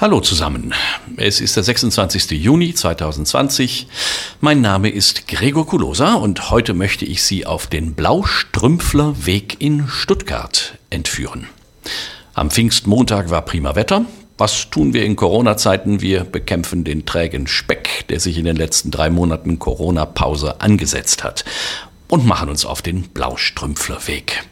Hallo zusammen. Es ist der 26. Juni 2020. Mein Name ist Gregor Kulosa und heute möchte ich Sie auf den Blaustrümpfler Weg in Stuttgart entführen. Am Pfingstmontag war prima Wetter. Was tun wir in Corona-Zeiten? Wir bekämpfen den trägen Speck, der sich in den letzten drei Monaten Corona-Pause angesetzt hat und machen uns auf den Blaustrümpflerweg.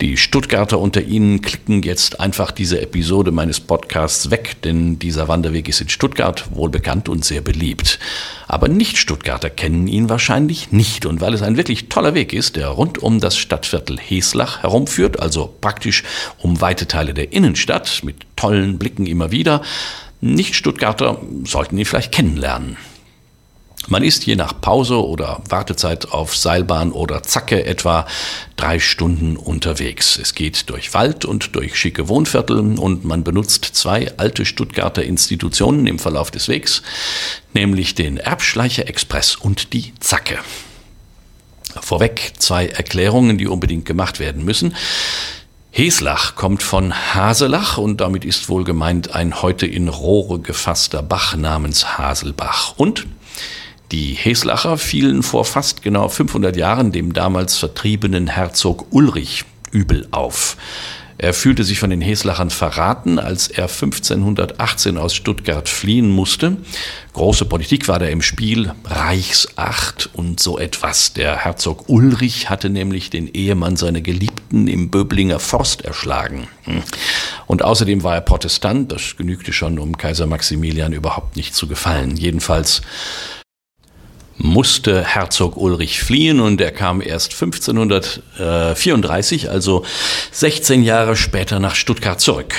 Die Stuttgarter unter Ihnen klicken jetzt einfach diese Episode meines Podcasts weg, denn dieser Wanderweg ist in Stuttgart wohl bekannt und sehr beliebt. Aber Nicht-Stuttgarter kennen ihn wahrscheinlich nicht. Und weil es ein wirklich toller Weg ist, der rund um das Stadtviertel Heslach herumführt, also praktisch um weite Teile der Innenstadt mit tollen Blicken immer wieder, Nicht-Stuttgarter sollten ihn vielleicht kennenlernen. Man ist je nach Pause oder Wartezeit auf Seilbahn oder Zacke etwa drei Stunden unterwegs. Es geht durch Wald und durch schicke Wohnviertel und man benutzt zwei alte Stuttgarter Institutionen im Verlauf des Wegs, nämlich den Erbschleicher Express und die Zacke. Vorweg zwei Erklärungen, die unbedingt gemacht werden müssen. Heslach kommt von Haselach und damit ist wohl gemeint ein heute in Rohre gefasster Bach namens Haselbach. Und die Heslacher fielen vor fast genau 500 Jahren dem damals vertriebenen Herzog Ulrich übel auf. Er fühlte sich von den Heslachern verraten, als er 1518 aus Stuttgart fliehen musste. Große Politik war da im Spiel, Reichsacht und so etwas. Der Herzog Ulrich hatte nämlich den Ehemann seiner Geliebten im Böblinger Forst erschlagen. Und außerdem war er Protestant, das genügte schon, um Kaiser Maximilian überhaupt nicht zu gefallen. Jedenfalls musste Herzog Ulrich fliehen und er kam erst 1534, also 16 Jahre später nach Stuttgart zurück.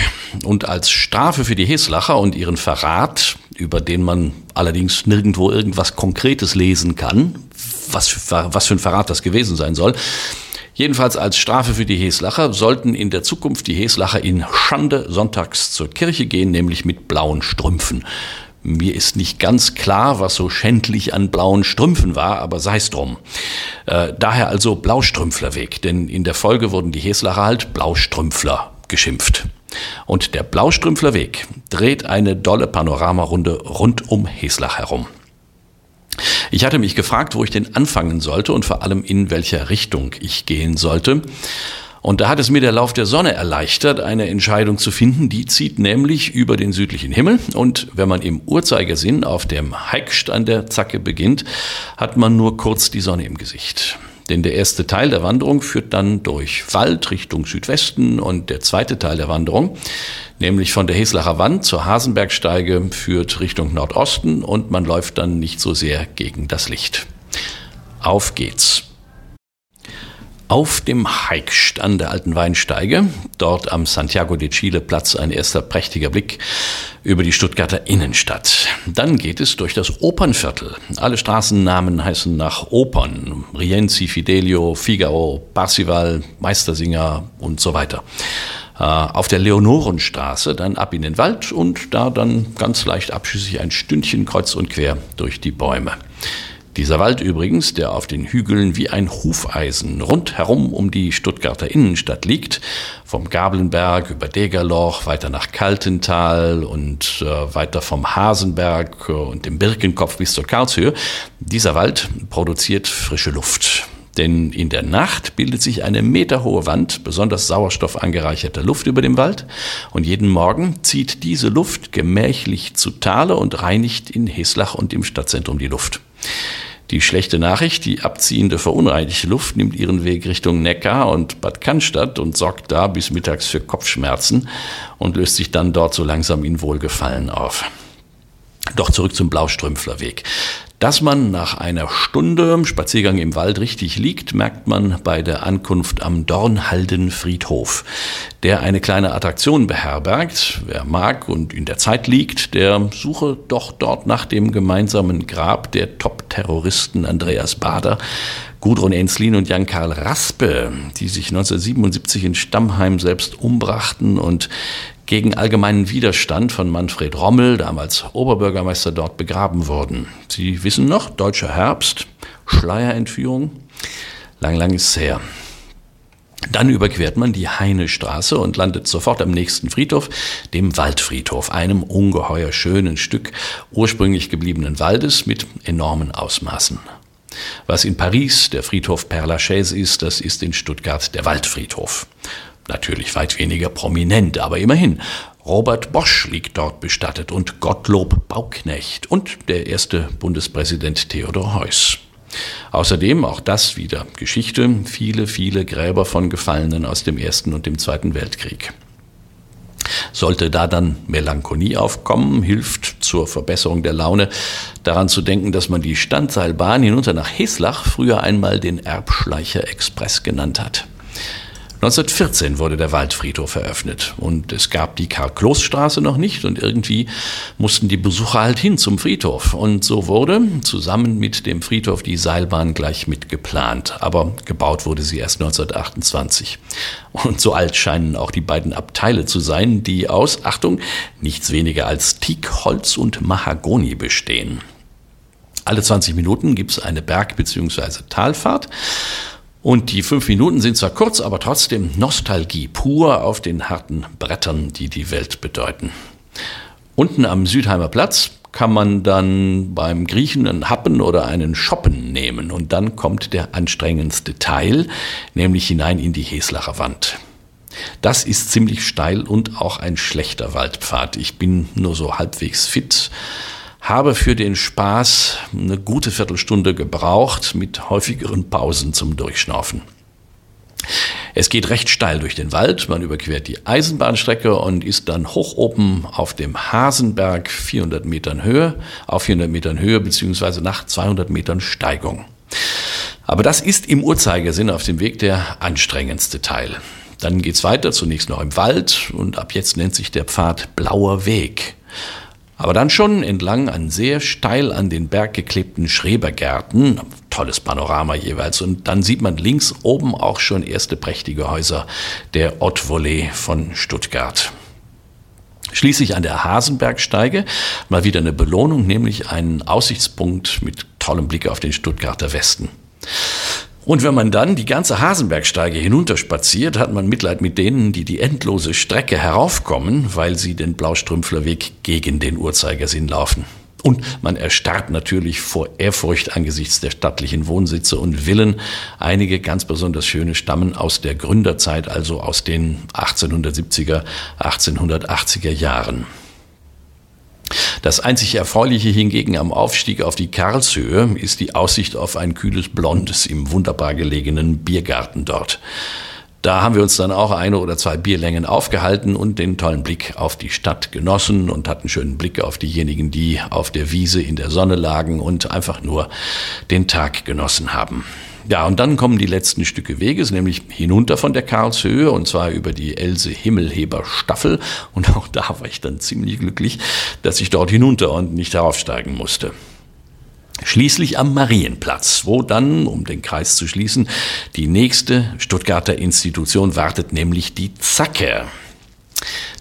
Und als Strafe für die Heslacher und ihren Verrat, über den man allerdings nirgendwo irgendwas Konkretes lesen kann, was, was für ein Verrat das gewesen sein soll, Jedenfalls als Strafe für die Heslacher sollten in der Zukunft die Heslacher in Schande sonntags zur Kirche gehen, nämlich mit blauen Strümpfen. Mir ist nicht ganz klar, was so schändlich an blauen Strümpfen war, aber sei's drum. Äh, daher also Blaustrümpflerweg, denn in der Folge wurden die Heslacher halt Blaustrümpfler geschimpft. Und der Blaustrümpflerweg dreht eine dolle Panoramarunde rund um Heslach herum. Ich hatte mich gefragt, wo ich denn anfangen sollte und vor allem in welcher Richtung ich gehen sollte. Und da hat es mir der Lauf der Sonne erleichtert, eine Entscheidung zu finden, die zieht nämlich über den südlichen Himmel. Und wenn man im Uhrzeigersinn auf dem Heikst an der Zacke beginnt, hat man nur kurz die Sonne im Gesicht. Denn der erste Teil der Wanderung führt dann durch Wald Richtung Südwesten und der zweite Teil der Wanderung, nämlich von der Heslacher Wand zur Hasenbergsteige, führt Richtung Nordosten und man läuft dann nicht so sehr gegen das Licht. Auf geht's. Auf dem Heikst an der alten Weinsteige, dort am Santiago de Chile Platz ein erster prächtiger Blick über die Stuttgarter Innenstadt. Dann geht es durch das Opernviertel. Alle Straßennamen heißen nach Opern. Rienzi, Fidelio, Figaro, Parsival, Meistersinger und so weiter. Äh, auf der Leonorenstraße dann ab in den Wald und da dann ganz leicht abschüssig ein Stündchen kreuz und quer durch die Bäume. Dieser Wald übrigens, der auf den Hügeln wie ein Hufeisen rundherum um die Stuttgarter Innenstadt liegt, vom Gablenberg über Degerloch weiter nach Kaltental und äh, weiter vom Hasenberg und dem Birkenkopf bis zur Karlshöhe, dieser Wald produziert frische Luft. Denn in der Nacht bildet sich eine meterhohe Wand besonders sauerstoffangereicherter Luft über dem Wald und jeden Morgen zieht diese Luft gemächlich zu Tale und reinigt in Heslach und im Stadtzentrum die Luft. Die schlechte Nachricht, die abziehende verunreinigte Luft nimmt ihren Weg Richtung Neckar und Bad Cannstatt und sorgt da bis mittags für Kopfschmerzen und löst sich dann dort so langsam in Wohlgefallen auf. Doch zurück zum Blaustrümpflerweg. Dass man nach einer Stunde Spaziergang im Wald richtig liegt, merkt man bei der Ankunft am Dornhalden Friedhof, der eine kleine Attraktion beherbergt. Wer mag und in der Zeit liegt, der suche doch dort nach dem gemeinsamen Grab der Top-Terroristen Andreas Bader, Gudrun Enslin und Jan-Karl Raspe, die sich 1977 in Stammheim selbst umbrachten und gegen allgemeinen Widerstand von Manfred Rommel, damals Oberbürgermeister dort, begraben wurden. Sie wissen noch, deutscher Herbst, Schleierentführung, lang, lang ist her. Dann überquert man die Heinestraße und landet sofort am nächsten Friedhof, dem Waldfriedhof, einem ungeheuer schönen Stück ursprünglich gebliebenen Waldes mit enormen Ausmaßen. Was in Paris der Friedhof Père Lachaise ist, das ist in Stuttgart der Waldfriedhof. Natürlich weit weniger prominent, aber immerhin. Robert Bosch liegt dort bestattet und Gottlob Bauknecht und der erste Bundespräsident Theodor Heuss. Außerdem, auch das wieder Geschichte, viele, viele Gräber von Gefallenen aus dem Ersten und dem Zweiten Weltkrieg. Sollte da dann Melancholie aufkommen, hilft zur Verbesserung der Laune daran zu denken, dass man die Standseilbahn hinunter nach Heslach früher einmal den Erbschleicher Express genannt hat. 1914 wurde der Waldfriedhof eröffnet und es gab die Karl-Kloß-Straße noch nicht und irgendwie mussten die Besucher halt hin zum Friedhof. Und so wurde zusammen mit dem Friedhof die Seilbahn gleich mit geplant. Aber gebaut wurde sie erst 1928. Und so alt scheinen auch die beiden Abteile zu sein, die aus, Achtung, nichts weniger als Teakholz und Mahagoni bestehen. Alle 20 Minuten gibt es eine Berg- bzw. Talfahrt. Und die fünf Minuten sind zwar kurz, aber trotzdem Nostalgie pur auf den harten Brettern, die die Welt bedeuten. Unten am Südheimer Platz kann man dann beim Griechen einen Happen oder einen Schoppen nehmen und dann kommt der anstrengendste Teil, nämlich hinein in die Heslacher Wand. Das ist ziemlich steil und auch ein schlechter Waldpfad. Ich bin nur so halbwegs fit habe für den Spaß eine gute Viertelstunde gebraucht mit häufigeren Pausen zum Durchschnaufen. Es geht recht steil durch den Wald, man überquert die Eisenbahnstrecke und ist dann hoch oben auf dem Hasenberg 400 Metern Höhe, auf 400 Metern Höhe beziehungsweise nach 200 Metern Steigung. Aber das ist im Uhrzeigersinn auf dem Weg der anstrengendste Teil. Dann geht's weiter, zunächst noch im Wald und ab jetzt nennt sich der Pfad Blauer Weg. Aber dann schon entlang an sehr steil an den Berg geklebten Schrebergärten, tolles Panorama jeweils, und dann sieht man links oben auch schon erste prächtige Häuser der Ottvolley von Stuttgart. Schließlich an der Hasenbergsteige mal wieder eine Belohnung, nämlich einen Aussichtspunkt mit tollem Blick auf den Stuttgarter Westen. Und wenn man dann die ganze Hasenbergsteige hinunterspaziert, hat man Mitleid mit denen, die die endlose Strecke heraufkommen, weil sie den Blaustrümpflerweg gegen den Uhrzeigersinn laufen. Und man erstarrt natürlich vor Ehrfurcht angesichts der stattlichen Wohnsitze und Villen. Einige ganz besonders schöne stammen aus der Gründerzeit, also aus den 1870er, 1880er Jahren. Das einzig Erfreuliche hingegen am Aufstieg auf die Karlshöhe ist die Aussicht auf ein kühles Blondes im wunderbar gelegenen Biergarten dort. Da haben wir uns dann auch eine oder zwei Bierlängen aufgehalten und den tollen Blick auf die Stadt genossen und hatten schönen Blick auf diejenigen, die auf der Wiese in der Sonne lagen und einfach nur den Tag genossen haben. Ja, und dann kommen die letzten Stücke Weges, nämlich hinunter von der Karlshöhe und zwar über die Else Himmelheber Staffel. Und auch da war ich dann ziemlich glücklich, dass ich dort hinunter und nicht heraufsteigen musste. Schließlich am Marienplatz, wo dann, um den Kreis zu schließen, die nächste Stuttgarter Institution wartet, nämlich die Zacke.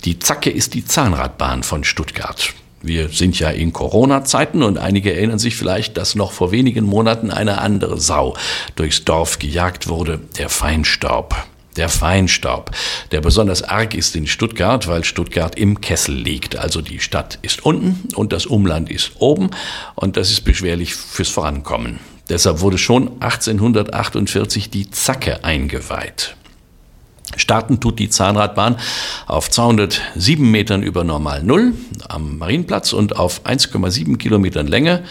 Die Zacke ist die Zahnradbahn von Stuttgart. Wir sind ja in Corona-Zeiten und einige erinnern sich vielleicht, dass noch vor wenigen Monaten eine andere Sau durchs Dorf gejagt wurde, der Feinstaub. Der Feinstaub, der besonders arg ist in Stuttgart, weil Stuttgart im Kessel liegt. Also die Stadt ist unten und das Umland ist oben und das ist beschwerlich fürs Vorankommen. Deshalb wurde schon 1848 die Zacke eingeweiht. Starten tut die Zahnradbahn auf 207 Metern über Normal Null am Marienplatz und auf 1,7 Kilometern Länge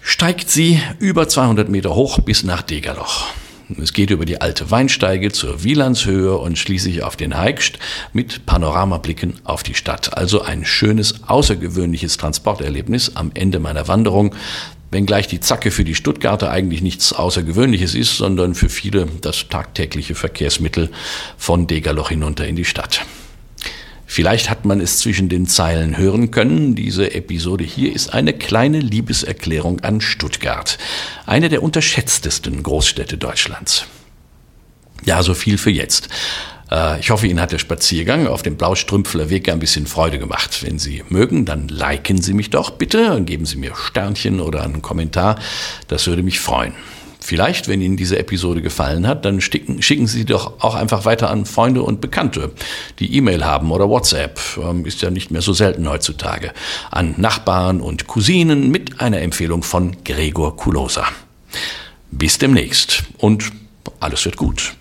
steigt sie über 200 Meter hoch bis nach Degerloch. Es geht über die alte Weinsteige zur Wielandshöhe und schließlich auf den Heikst mit Panoramablicken auf die Stadt. Also ein schönes, außergewöhnliches Transporterlebnis am Ende meiner Wanderung wenngleich die Zacke für die Stuttgarter eigentlich nichts Außergewöhnliches ist, sondern für viele das tagtägliche Verkehrsmittel von Degerloch hinunter in die Stadt. Vielleicht hat man es zwischen den Zeilen hören können. Diese Episode hier ist eine kleine Liebeserklärung an Stuttgart, eine der unterschätztesten Großstädte Deutschlands. Ja, so viel für jetzt. Äh, ich hoffe, Ihnen hat der Spaziergang auf dem Blaustrümpfler Weg ein bisschen Freude gemacht. Wenn Sie mögen, dann liken Sie mich doch bitte und geben Sie mir Sternchen oder einen Kommentar. Das würde mich freuen. Vielleicht, wenn Ihnen diese Episode gefallen hat, dann schicken, schicken Sie doch auch einfach weiter an Freunde und Bekannte, die E-Mail haben oder WhatsApp, ähm, ist ja nicht mehr so selten heutzutage, an Nachbarn und Cousinen mit einer Empfehlung von Gregor Kulosa. Bis demnächst und alles wird gut.